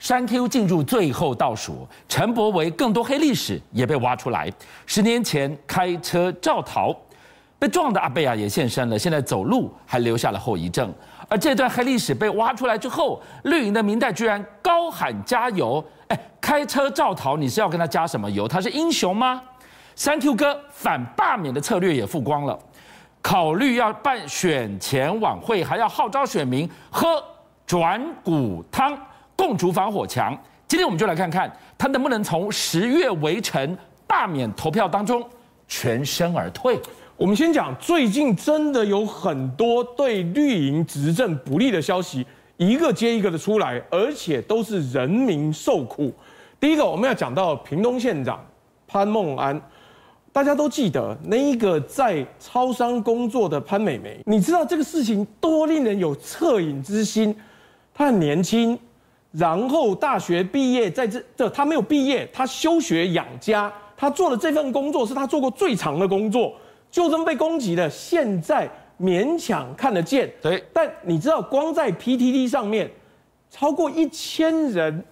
三 Q 进入最后倒数，陈柏维更多黑历史也被挖出来。十年前开车肇逃，被撞的阿贝啊也现身了，现在走路还留下了后遗症。而这段黑历史被挖出来之后，绿营的民代居然高喊加油！哎，开车肇逃，你是要跟他加什么油？他是英雄吗？三 Q 哥反罢免的策略也曝光了，考虑要办选前晚会，还要号召选民喝转骨汤。共筑防火墙。今天我们就来看看他能不能从十月围城罢免投票当中全身而退。我们先讲，最近真的有很多对绿营执政不利的消息，一个接一个的出来，而且都是人民受苦。第一个，我们要讲到屏东县长潘孟安，大家都记得那一个在超商工作的潘美眉，你知道这个事情多令人有恻隐之心。她很年轻。然后大学毕业，在这这他没有毕业，他休学养家，他做的这份工作是他做过最长的工作，就这么被攻击了，现在勉强看得见。对，但你知道，光在 PTT 上面，超过一千人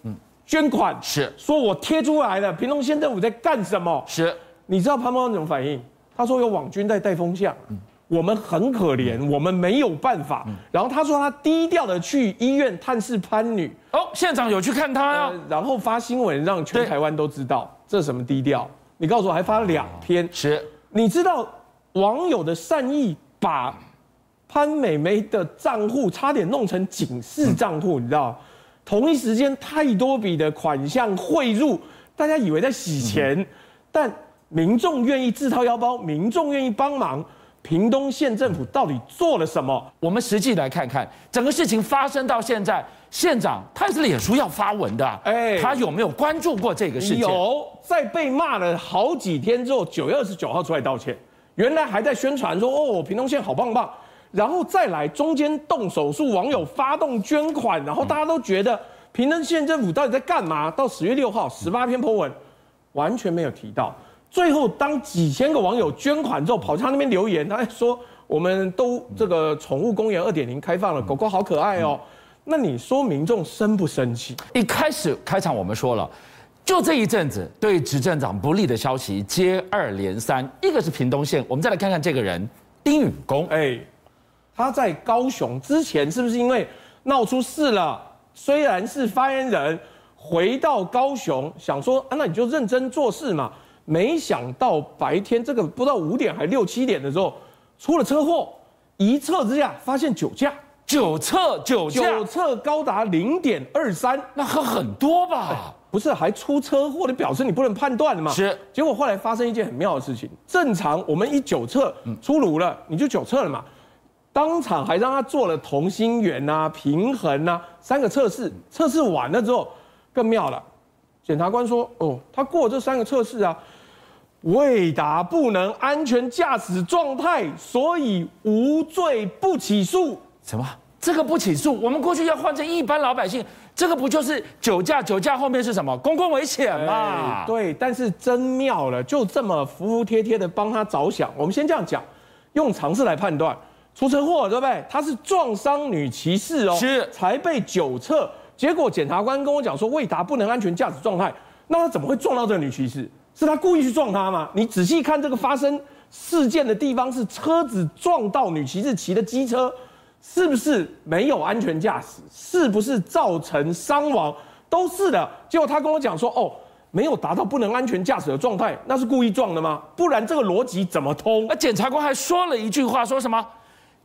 捐款，嗯、是说我贴出来了，屏东县政府在干什么？是，你知道潘邦安怎么反应？他说有网军在带风向。嗯我们很可怜，我们没有办法。然后他说他低调的去医院探视潘女。哦，县长有去看他呀？然后发新闻让全台湾都知道，这什么低调？你告诉我，还发了两篇。是，你知道网友的善意把潘美眉的账户差点弄成警示账户，你知道？同一时间太多笔的款项汇入，大家以为在洗钱，但民众愿意自掏腰包，民众愿意帮忙。屏东县政府到底做了什么？我们实际来看看整个事情发生到现在，县长他是脸书要发文的，哎，他有没有关注过这个事情？有，在被骂了好几天之后，九月二十九号出来道歉。原来还在宣传说哦，屏东县好棒棒，然后再来中间动手术，网友发动捐款，然后大家都觉得屏东县政府到底在干嘛？到十月六号，十八篇 po 文，完全没有提到。最后，当几千个网友捐款之后，跑去他那边留言，他还说：“我们都这个宠物公园二点零开放了，狗狗好可爱哦。”那你说民众生不生气？一开始开场我们说了，就这一阵子对执政党不利的消息接二连三。一个是屏东县，我们再来看看这个人丁允恭。哎，他在高雄之前是不是因为闹出事了？虽然是发言人，回到高雄想说啊，那你就认真做事嘛。没想到白天这个不知道五点还六七点的时候出了车祸，一测之下发现酒驾，酒测酒驾，酒测高达零点二三，那喝很多吧？不是，还出车祸你表示你不能判断的嘛？是。结果后来发生一件很妙的事情，正常我们一酒测出炉了，你就酒测了嘛，当场还让他做了同心圆啊、平衡啊三个测试，测试完了之后更妙了，检察官说哦，他过这三个测试啊。未达不能安全驾驶状态，所以无罪不起诉。什么？这个不起诉？我们过去要换成一般老百姓，这个不就是酒驾？酒驾后面是什么？公共危险嘛？对，但是真妙了，就这么服服帖帖的帮他着想。我们先这样讲，用常识来判断，出车祸对不对？他是撞伤女骑士哦，是才被酒测，结果检察官跟我讲说未达不能安全驾驶状态，那他怎么会撞到这个女骑士？是他故意去撞他吗？你仔细看这个发生事件的地方，是车子撞到女骑士骑的机车，是不是没有安全驾驶？是不是造成伤亡？都是的。结果他跟我讲说，哦，没有达到不能安全驾驶的状态，那是故意撞的吗？不然这个逻辑怎么通？那检察官还说了一句话，说什么？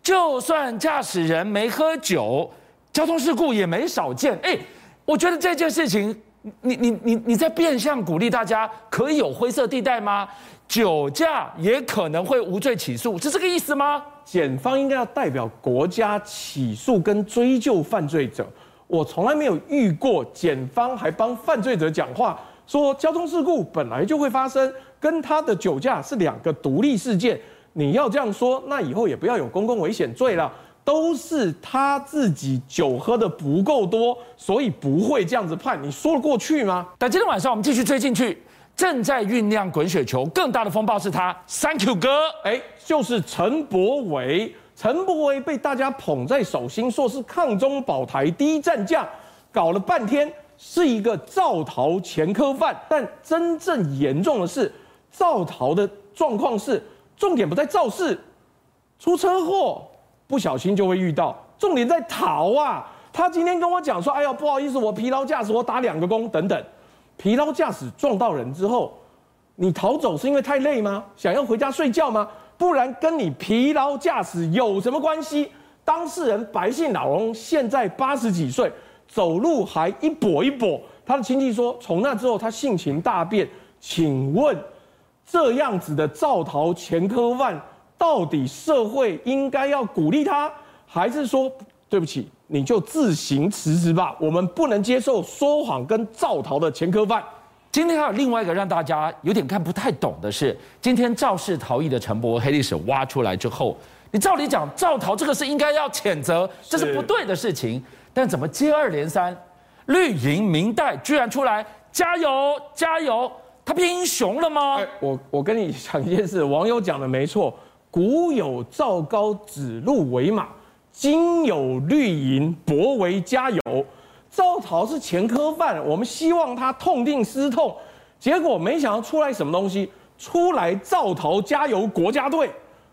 就算驾驶人没喝酒，交通事故也没少见。哎，我觉得这件事情。你你你你在变相鼓励大家可以有灰色地带吗？酒驾也可能会无罪起诉，是这个意思吗？检方应该要代表国家起诉跟追究犯罪者。我从来没有遇过检方还帮犯罪者讲话，说交通事故本来就会发生，跟他的酒驾是两个独立事件。你要这样说，那以后也不要有公共危险罪了。都是他自己酒喝的不够多，所以不会这样子判。你说得过去吗？但今天晚上我们继续追进去，正在酝酿滚雪球，更大的风暴是他，Thank you 哥，哎，就是陈柏惟。陈柏惟被大家捧在手心，说是抗中保台第一战将，搞了半天，是一个造逃前科犯，但真正严重的是造逃的状况是重点不在肇事，出车祸不小心就会遇到，重点在逃啊！他今天跟我讲说：“哎呀，不好意思，我疲劳驾驶，我打两个工等等。”疲劳驾驶撞到人之后，你逃走是因为太累吗？想要回家睡觉吗？不然跟你疲劳驾驶有什么关系？当事人白姓老翁现在八十几岁。走路还一跛一跛，他的亲戚说，从那之后他性情大变。请问，这样子的造逃前科犯，到底社会应该要鼓励他，还是说对不起，你就自行辞职吧？我们不能接受说谎跟造逃的前科犯。今天还有另外一个让大家有点看不太懂的是，今天肇事逃逸的陈伯黑历史挖出来之后，你照理讲造逃这个是应该要谴责，这是不对的事情。但怎么接二连三，绿营明代居然出来加油加油，他变英雄了吗？欸、我我跟你讲一件事，网友讲的没错，古有赵高指鹿为马，今有绿营博为加油。赵桃是前科犯，我们希望他痛定思痛，结果没想到出来什么东西，出来赵桃加油国家队，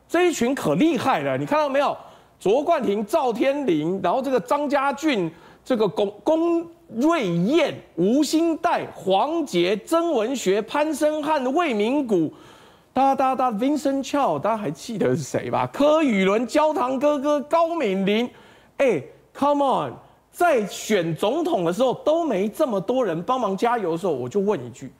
这一群可厉害了，你看到没有？卓冠廷、赵天麟，然后这个张家俊、这个龚龚瑞燕、吴欣岱、黄杰、曾文学、潘申汉、魏明谷，哒哒哒，Vincent Chow，大家还记得是谁吧？柯宇伦、焦糖哥哥、高敏玲，哎，Come on，在选总统的时候都没这么多人帮忙加油的时候，我就问一句：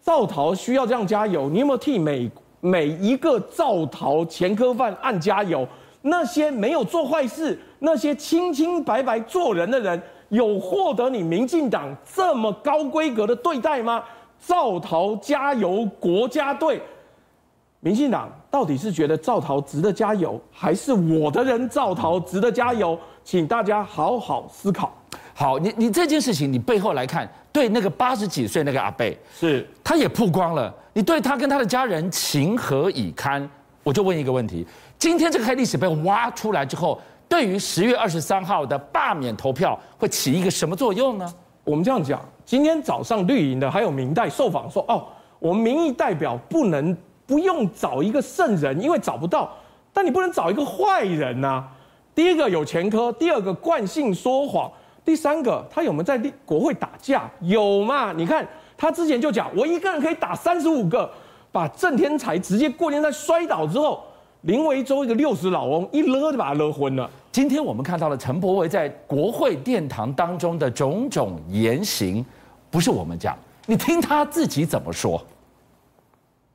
肇逃需要这样加油？你有没有替每每一个肇逃前科犯案加油？那些没有做坏事、那些清清白白做人的人，有获得你民进党这么高规格的对待吗？肇逃加油国家队，民进党到底是觉得赵桃值得加油，还是我的人赵桃值得加油？请大家好好思考。好，你你这件事情，你背后来看，对那个八十几岁那个阿贝，是他也曝光了，你对他跟他的家人情何以堪？我就问一个问题。今天这个黑历史被挖出来之后，对于十月二十三号的罢免投票会起一个什么作用呢？我们这样讲，今天早上绿营的还有明代受访说，哦，我们民意代表不能不用找一个圣人，因为找不到，但你不能找一个坏人呐。第一个有前科，第二个惯性说谎，第三个他有没有在国会打架？有嘛？你看他之前就讲，我一个人可以打三十五个，把郑天才直接过肩在摔倒之后。林维洲一个六十老翁一勒就把他勒昏了。今天我们看到了陈柏惟在国会殿堂当中的种种言行，不是我们讲，你听他自己怎么说。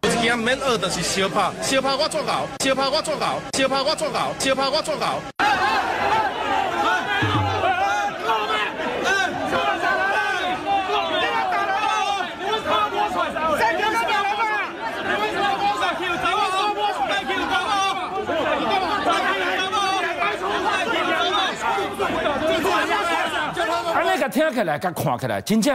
今免学的是小拍，小拍我做搞，相拍我做搞，相拍我做搞，相拍我做搞。听起来跟看起来，真正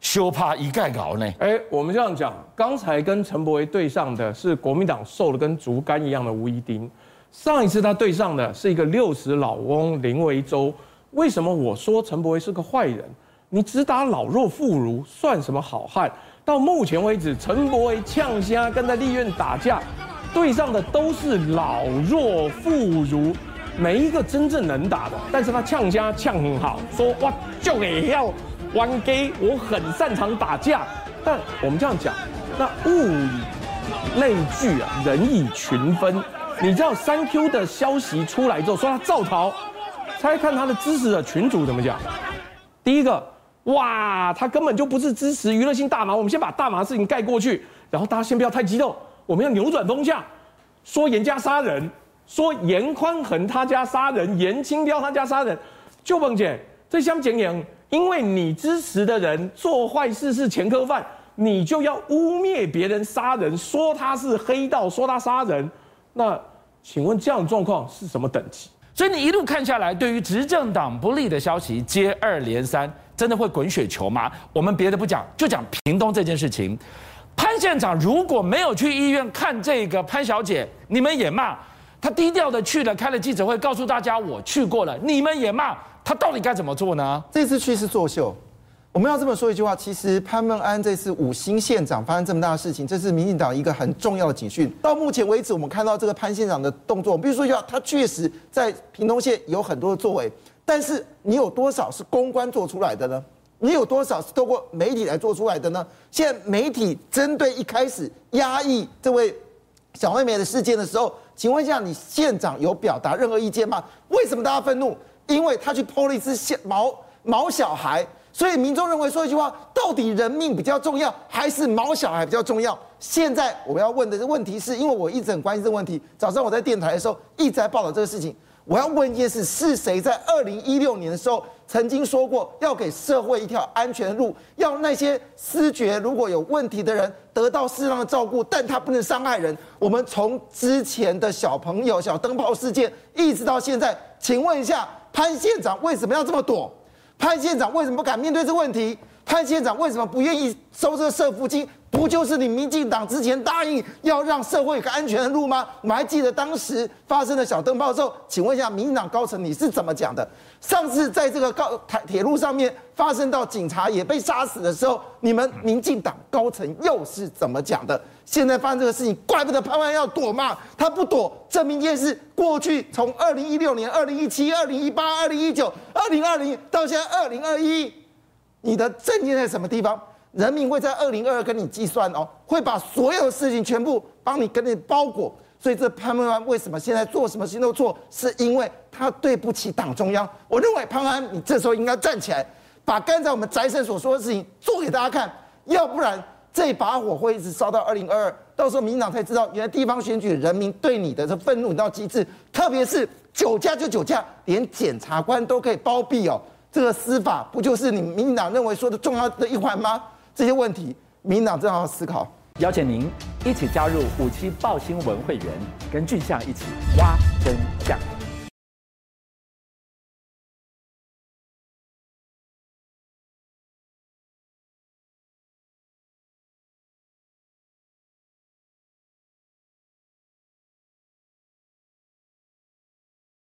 修怕一概搞呢。哎，我们这样讲，刚才跟陈柏惟对上的是国民党瘦的跟竹竿一样的吴一丁，上一次他对上的是一个六十老翁林维洲。为什么我说陈柏惟是个坏人？你只打老弱妇孺，算什么好汉？到目前为止，陈柏惟呛虾跟在立院打架，对上的都是老弱妇孺。没一个真正能打的，但是他呛家呛很好，说哇就也要玩 gay，我很擅长打架。但我们这样讲，那物以类聚啊，人以群分。你知道三 Q 的消息出来之后，说他造逃，猜看他的支持的群主怎么讲？第一个，哇，他根本就不是支持娱乐性大麻，我们先把大麻事情盖过去，然后大家先不要太激动，我们要扭转风向，说严家杀人。说严宽恒他家杀人，严清标他家杀人，就蹦姐，这相简言，因为你支持的人做坏事是前科犯，你就要污蔑别人杀人，说他是黑道，说他杀人，那请问这样的状况是什么等级？所以你一路看下来，对于执政党不利的消息接二连三，真的会滚雪球吗？我们别的不讲，就讲屏东这件事情，潘县长如果没有去医院看这个潘小姐，你们也骂。他低调的去了，开了记者会，告诉大家我去过了。你们也骂他，到底该怎么做呢？这次去是作秀，我们要这么说一句话，其实潘孟安这次五星县长发生这么大的事情，这是民进党一个很重要的警讯。到目前为止，我们看到这个潘县长的动作，我们必须说一句话，他确实在屏东县有很多的作为，但是你有多少是公关做出来的呢？你有多少是透过媒体来做出来的呢？现在媒体针对一开始压抑这位小妹妹的事件的时候，请问一下，你县长有表达任何意见吗？为什么大家愤怒？因为他去剖了一只小毛毛小孩。所以民众认为说一句话，到底人命比较重要，还是毛小孩比较重要？现在我们要问的问题是，因为我一直很关心这个问题。早上我在电台的时候一直在报道这个事情。我要问一件事：是谁在二零一六年的时候曾经说过要给社会一条安全路，要那些思觉如果有问题的人得到适当的照顾，但他不能伤害人？我们从之前的小朋友小灯泡事件一直到现在，请问一下潘县长为什么要这么躲？潘县长为什么不敢面对这个问题？潘县长为什么不愿意收这个社福金？不就是你民进党之前答应要让社会有个安全的路吗？我们还记得当时发生的小灯泡的时候，请问一下，民进党高层你是怎么讲的？上次在这个高台铁路上面发生到警察也被杀死的时候，你们民进党高层又是怎么讲的？现在发生这个事情，怪不得潘万要躲嘛，他不躲，证明一件事：过去从二零一六年、二零一七、二零一八、二零一九、二零二零到现在二零二一，你的证件在什么地方？人民会在二零二二跟你计算哦，会把所有的事情全部帮你跟你包裹。所以这潘文安为什么现在做什么事情都错？是因为他对不起党中央。我认为潘安，你这时候应该站起来，把刚才我们翟生所说的事情做给大家看，要不然。这把火会一直烧到二零二二，到时候民党才知道，原来地方选举人民对你的这愤怒到极致，特别是酒驾就酒驾，连检察官都可以包庇哦，这个司法不就是你民进党认为说的重要的一环吗？这些问题，民进党正好思考。邀请您一起加入五七报新闻会员，跟俊相一起挖真相。